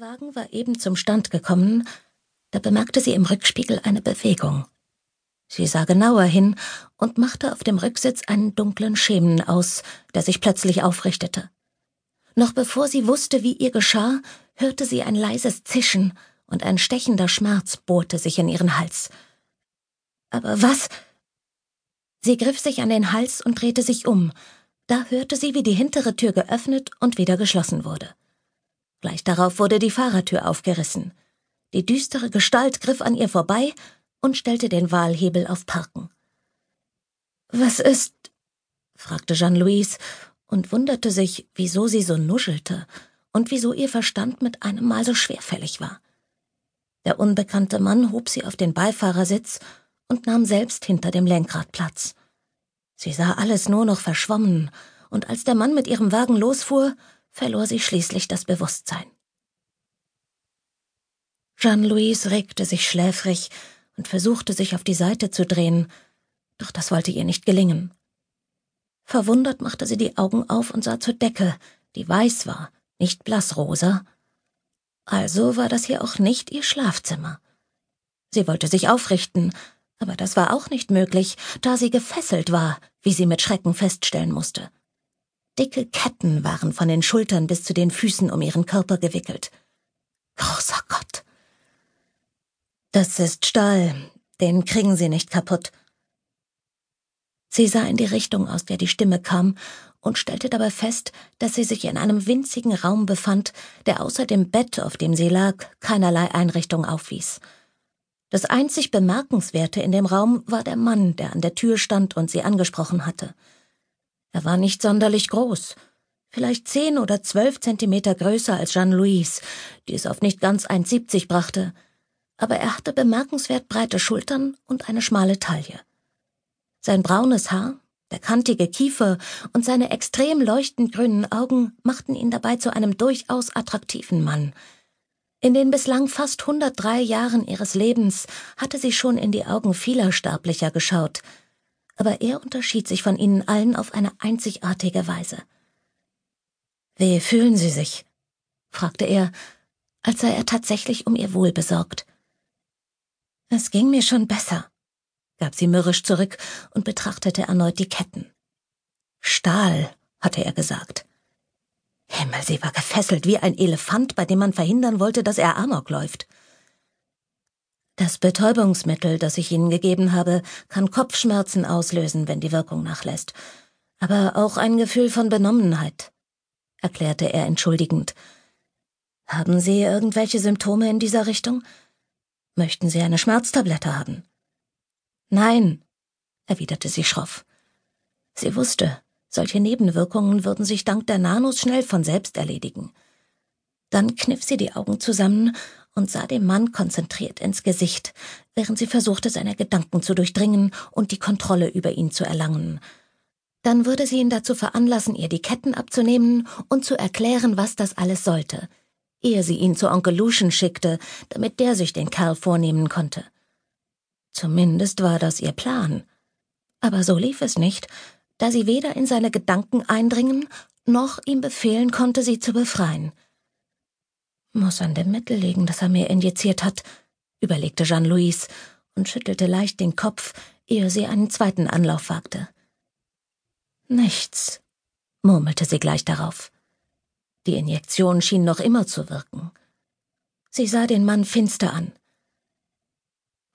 Wagen war eben zum Stand gekommen, da bemerkte sie im Rückspiegel eine Bewegung. Sie sah genauer hin und machte auf dem Rücksitz einen dunklen Schemen aus, der sich plötzlich aufrichtete. Noch bevor sie wusste, wie ihr geschah, hörte sie ein leises Zischen und ein stechender Schmerz bohrte sich in ihren Hals. Aber was? Sie griff sich an den Hals und drehte sich um. Da hörte sie, wie die hintere Tür geöffnet und wieder geschlossen wurde. Gleich darauf wurde die Fahrertür aufgerissen. Die düstere Gestalt griff an ihr vorbei und stellte den Wahlhebel auf Parken. Was ist? fragte Jeanne-Louise und wunderte sich, wieso sie so nuschelte und wieso ihr Verstand mit einem Mal so schwerfällig war. Der unbekannte Mann hob sie auf den Beifahrersitz und nahm selbst hinter dem Lenkrad Platz. Sie sah alles nur noch verschwommen, und als der Mann mit ihrem Wagen losfuhr, verlor sie schließlich das Bewusstsein. Jeanne-Louise regte sich schläfrig und versuchte sich auf die Seite zu drehen, doch das wollte ihr nicht gelingen. Verwundert machte sie die Augen auf und sah zur Decke, die weiß war, nicht blassrosa. Also war das hier auch nicht ihr Schlafzimmer. Sie wollte sich aufrichten, aber das war auch nicht möglich, da sie gefesselt war, wie sie mit Schrecken feststellen musste. Dicke Ketten waren von den Schultern bis zu den Füßen um ihren Körper gewickelt. Großer Gott. Das ist Stahl, den kriegen Sie nicht kaputt. Sie sah in die Richtung, aus der die Stimme kam, und stellte dabei fest, dass sie sich in einem winzigen Raum befand, der außer dem Bett, auf dem sie lag, keinerlei Einrichtung aufwies. Das einzig Bemerkenswerte in dem Raum war der Mann, der an der Tür stand und sie angesprochen hatte. Er war nicht sonderlich groß, vielleicht zehn oder zwölf Zentimeter größer als Jeanne-Louise, die es auf nicht ganz 1,70 brachte, aber er hatte bemerkenswert breite Schultern und eine schmale Taille. Sein braunes Haar, der kantige Kiefer und seine extrem leuchtend grünen Augen machten ihn dabei zu einem durchaus attraktiven Mann. In den bislang fast 103 Jahren ihres Lebens hatte sie schon in die Augen vieler Sterblicher geschaut, aber er unterschied sich von ihnen allen auf eine einzigartige Weise. Wie fühlen Sie sich? fragte er, als sei er tatsächlich um ihr Wohl besorgt. Es ging mir schon besser, gab sie mürrisch zurück und betrachtete erneut die Ketten. Stahl, hatte er gesagt. Himmel, sie war gefesselt wie ein Elefant, bei dem man verhindern wollte, dass er Amok läuft. Das Betäubungsmittel, das ich Ihnen gegeben habe, kann Kopfschmerzen auslösen, wenn die Wirkung nachlässt, aber auch ein Gefühl von Benommenheit, erklärte er entschuldigend. Haben Sie irgendwelche Symptome in dieser Richtung? Möchten Sie eine Schmerztablette haben? Nein, erwiderte sie schroff. Sie wusste, solche Nebenwirkungen würden sich dank der Nanos schnell von selbst erledigen. Dann kniff sie die Augen zusammen und sah dem Mann konzentriert ins Gesicht, während sie versuchte, seine Gedanken zu durchdringen und die Kontrolle über ihn zu erlangen. Dann würde sie ihn dazu veranlassen, ihr die Ketten abzunehmen und zu erklären, was das alles sollte, ehe sie ihn zu Onkel Lucian schickte, damit der sich den Kerl vornehmen konnte. Zumindest war das ihr Plan. Aber so lief es nicht, da sie weder in seine Gedanken eindringen, noch ihm befehlen konnte, sie zu befreien. Muss an dem Mittel liegen, das er mir injiziert hat, überlegte Jeanne-Louise und schüttelte leicht den Kopf, ehe sie einen zweiten Anlauf wagte. Nichts, murmelte sie gleich darauf. Die Injektion schien noch immer zu wirken. Sie sah den Mann finster an.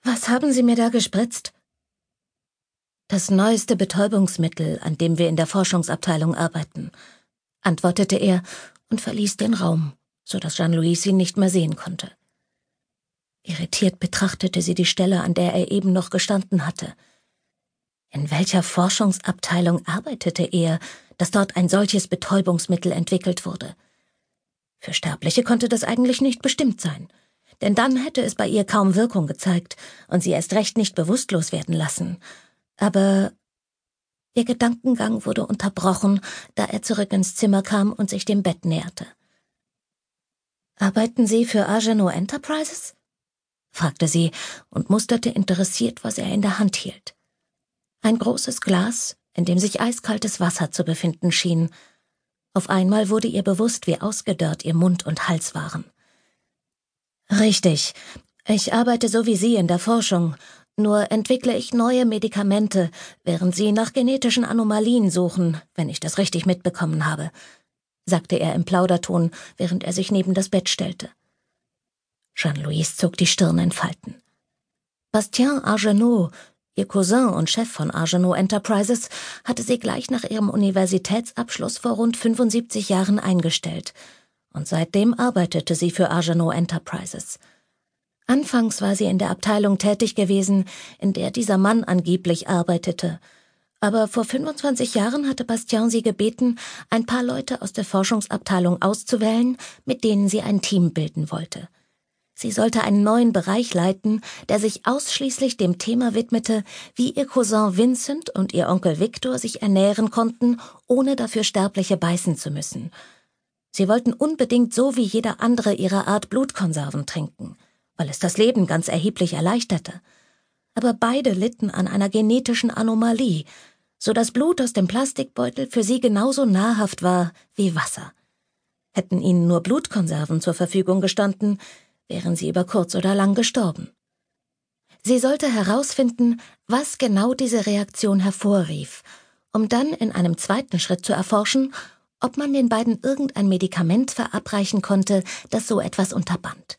Was haben Sie mir da gespritzt? Das neueste Betäubungsmittel, an dem wir in der Forschungsabteilung arbeiten, antwortete er und verließ den Raum so dass Jean-Louis ihn nicht mehr sehen konnte. Irritiert betrachtete sie die Stelle, an der er eben noch gestanden hatte. In welcher Forschungsabteilung arbeitete er, dass dort ein solches Betäubungsmittel entwickelt wurde? Für Sterbliche konnte das eigentlich nicht bestimmt sein, denn dann hätte es bei ihr kaum Wirkung gezeigt und sie erst recht nicht bewusstlos werden lassen. Aber ihr Gedankengang wurde unterbrochen, da er zurück ins Zimmer kam und sich dem Bett näherte. Arbeiten Sie für Ageno Enterprises? fragte sie und musterte interessiert, was er in der Hand hielt. Ein großes Glas, in dem sich eiskaltes Wasser zu befinden schien. Auf einmal wurde ihr bewusst, wie ausgedörrt ihr Mund und Hals waren. Richtig. Ich arbeite so wie Sie in der Forschung. Nur entwickle ich neue Medikamente, während Sie nach genetischen Anomalien suchen, wenn ich das richtig mitbekommen habe, sagte er im Plauderton, während er sich neben das Bett stellte. Jean-Louis zog die Stirn in Falten. Bastien Argenot, ihr Cousin und Chef von Argenot Enterprises, hatte sie gleich nach ihrem Universitätsabschluss vor rund 75 Jahren eingestellt. Und seitdem arbeitete sie für Argenot Enterprises. Anfangs war sie in der Abteilung tätig gewesen, in der dieser Mann angeblich arbeitete. Aber vor 25 Jahren hatte Bastien sie gebeten, ein paar Leute aus der Forschungsabteilung auszuwählen, mit denen sie ein Team bilden wollte. Sie sollte einen neuen Bereich leiten, der sich ausschließlich dem Thema widmete, wie ihr Cousin Vincent und ihr Onkel Victor sich ernähren konnten, ohne dafür Sterbliche beißen zu müssen. Sie wollten unbedingt so wie jeder andere ihrer Art Blutkonserven trinken weil es das Leben ganz erheblich erleichterte. Aber beide litten an einer genetischen Anomalie, so dass Blut aus dem Plastikbeutel für sie genauso nahrhaft war wie Wasser. Hätten ihnen nur Blutkonserven zur Verfügung gestanden, wären sie über kurz oder lang gestorben. Sie sollte herausfinden, was genau diese Reaktion hervorrief, um dann in einem zweiten Schritt zu erforschen, ob man den beiden irgendein Medikament verabreichen konnte, das so etwas unterband.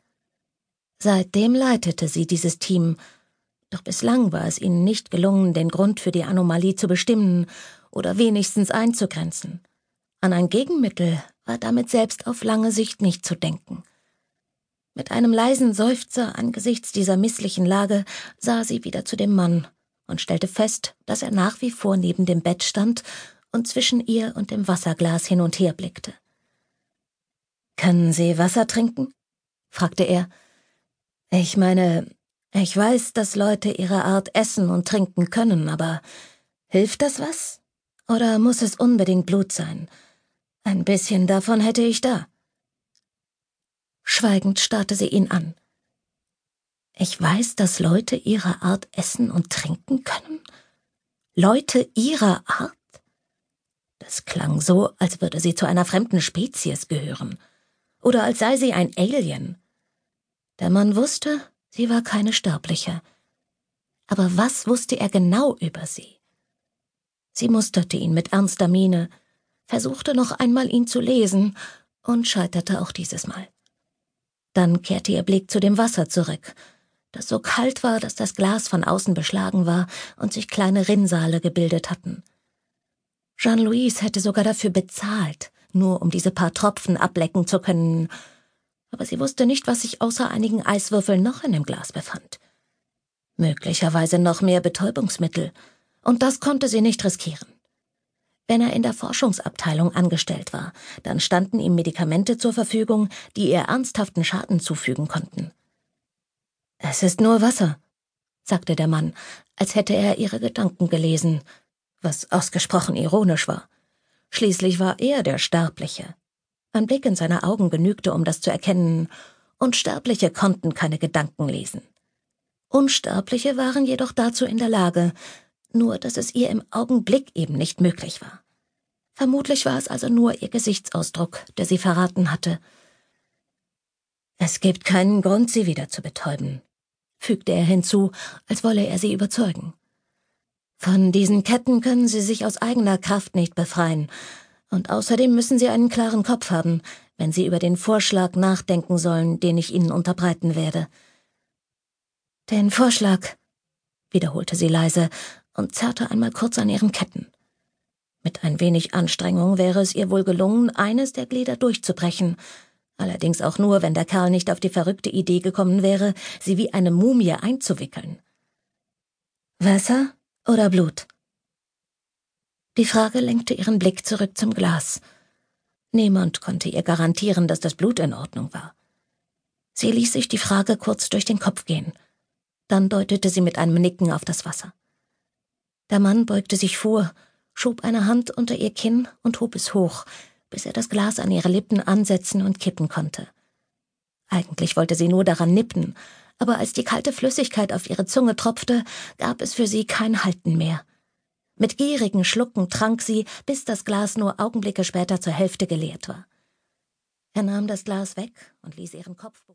Seitdem leitete sie dieses Team, doch bislang war es ihnen nicht gelungen, den Grund für die Anomalie zu bestimmen oder wenigstens einzugrenzen. An ein Gegenmittel war damit selbst auf lange Sicht nicht zu denken. Mit einem leisen Seufzer angesichts dieser misslichen Lage sah sie wieder zu dem Mann und stellte fest, dass er nach wie vor neben dem Bett stand und zwischen ihr und dem Wasserglas hin und her blickte. Können Sie Wasser trinken? fragte er ich meine, ich weiß, dass Leute ihre Art essen und trinken können, aber hilft das was? Oder muss es unbedingt Blut sein? Ein bisschen davon hätte ich da. Schweigend starrte sie ihn an. Ich weiß, dass Leute ihrer Art essen und trinken können? Leute ihrer Art? Das klang so, als würde sie zu einer fremden Spezies gehören. Oder als sei sie ein Alien. Der Mann wusste, sie war keine Sterbliche. Aber was wusste er genau über sie? Sie musterte ihn mit ernster Miene, versuchte noch einmal ihn zu lesen und scheiterte auch dieses Mal. Dann kehrte ihr Blick zu dem Wasser zurück, das so kalt war, dass das Glas von außen beschlagen war und sich kleine Rinnsale gebildet hatten. Jean-Louis hätte sogar dafür bezahlt, nur um diese paar Tropfen ablecken zu können, aber sie wusste nicht, was sich außer einigen Eiswürfeln noch in dem Glas befand. Möglicherweise noch mehr Betäubungsmittel, und das konnte sie nicht riskieren. Wenn er in der Forschungsabteilung angestellt war, dann standen ihm Medikamente zur Verfügung, die ihr ernsthaften Schaden zufügen konnten. Es ist nur Wasser, sagte der Mann, als hätte er ihre Gedanken gelesen, was ausgesprochen ironisch war. Schließlich war er der Sterbliche, ein Blick in seine Augen genügte, um das zu erkennen, und Sterbliche konnten keine Gedanken lesen. Unsterbliche waren jedoch dazu in der Lage, nur dass es ihr im Augenblick eben nicht möglich war. Vermutlich war es also nur ihr Gesichtsausdruck, der sie verraten hatte. Es gibt keinen Grund, sie wieder zu betäuben, fügte er hinzu, als wolle er sie überzeugen. Von diesen Ketten können sie sich aus eigener Kraft nicht befreien, und außerdem müssen Sie einen klaren Kopf haben, wenn Sie über den Vorschlag nachdenken sollen, den ich Ihnen unterbreiten werde. Den Vorschlag, wiederholte sie leise und zerrte einmal kurz an ihren Ketten. Mit ein wenig Anstrengung wäre es ihr wohl gelungen, eines der Glieder durchzubrechen, allerdings auch nur, wenn der Kerl nicht auf die verrückte Idee gekommen wäre, sie wie eine Mumie einzuwickeln. Wasser oder Blut? Die Frage lenkte ihren Blick zurück zum Glas. Niemand konnte ihr garantieren, dass das Blut in Ordnung war. Sie ließ sich die Frage kurz durch den Kopf gehen. Dann deutete sie mit einem Nicken auf das Wasser. Der Mann beugte sich vor, schob eine Hand unter ihr Kinn und hob es hoch, bis er das Glas an ihre Lippen ansetzen und kippen konnte. Eigentlich wollte sie nur daran nippen, aber als die kalte Flüssigkeit auf ihre Zunge tropfte, gab es für sie kein Halten mehr. Mit gierigen Schlucken trank sie, bis das Glas nur Augenblicke später zur Hälfte geleert war. Er nahm das Glas weg und ließ ihren Kopf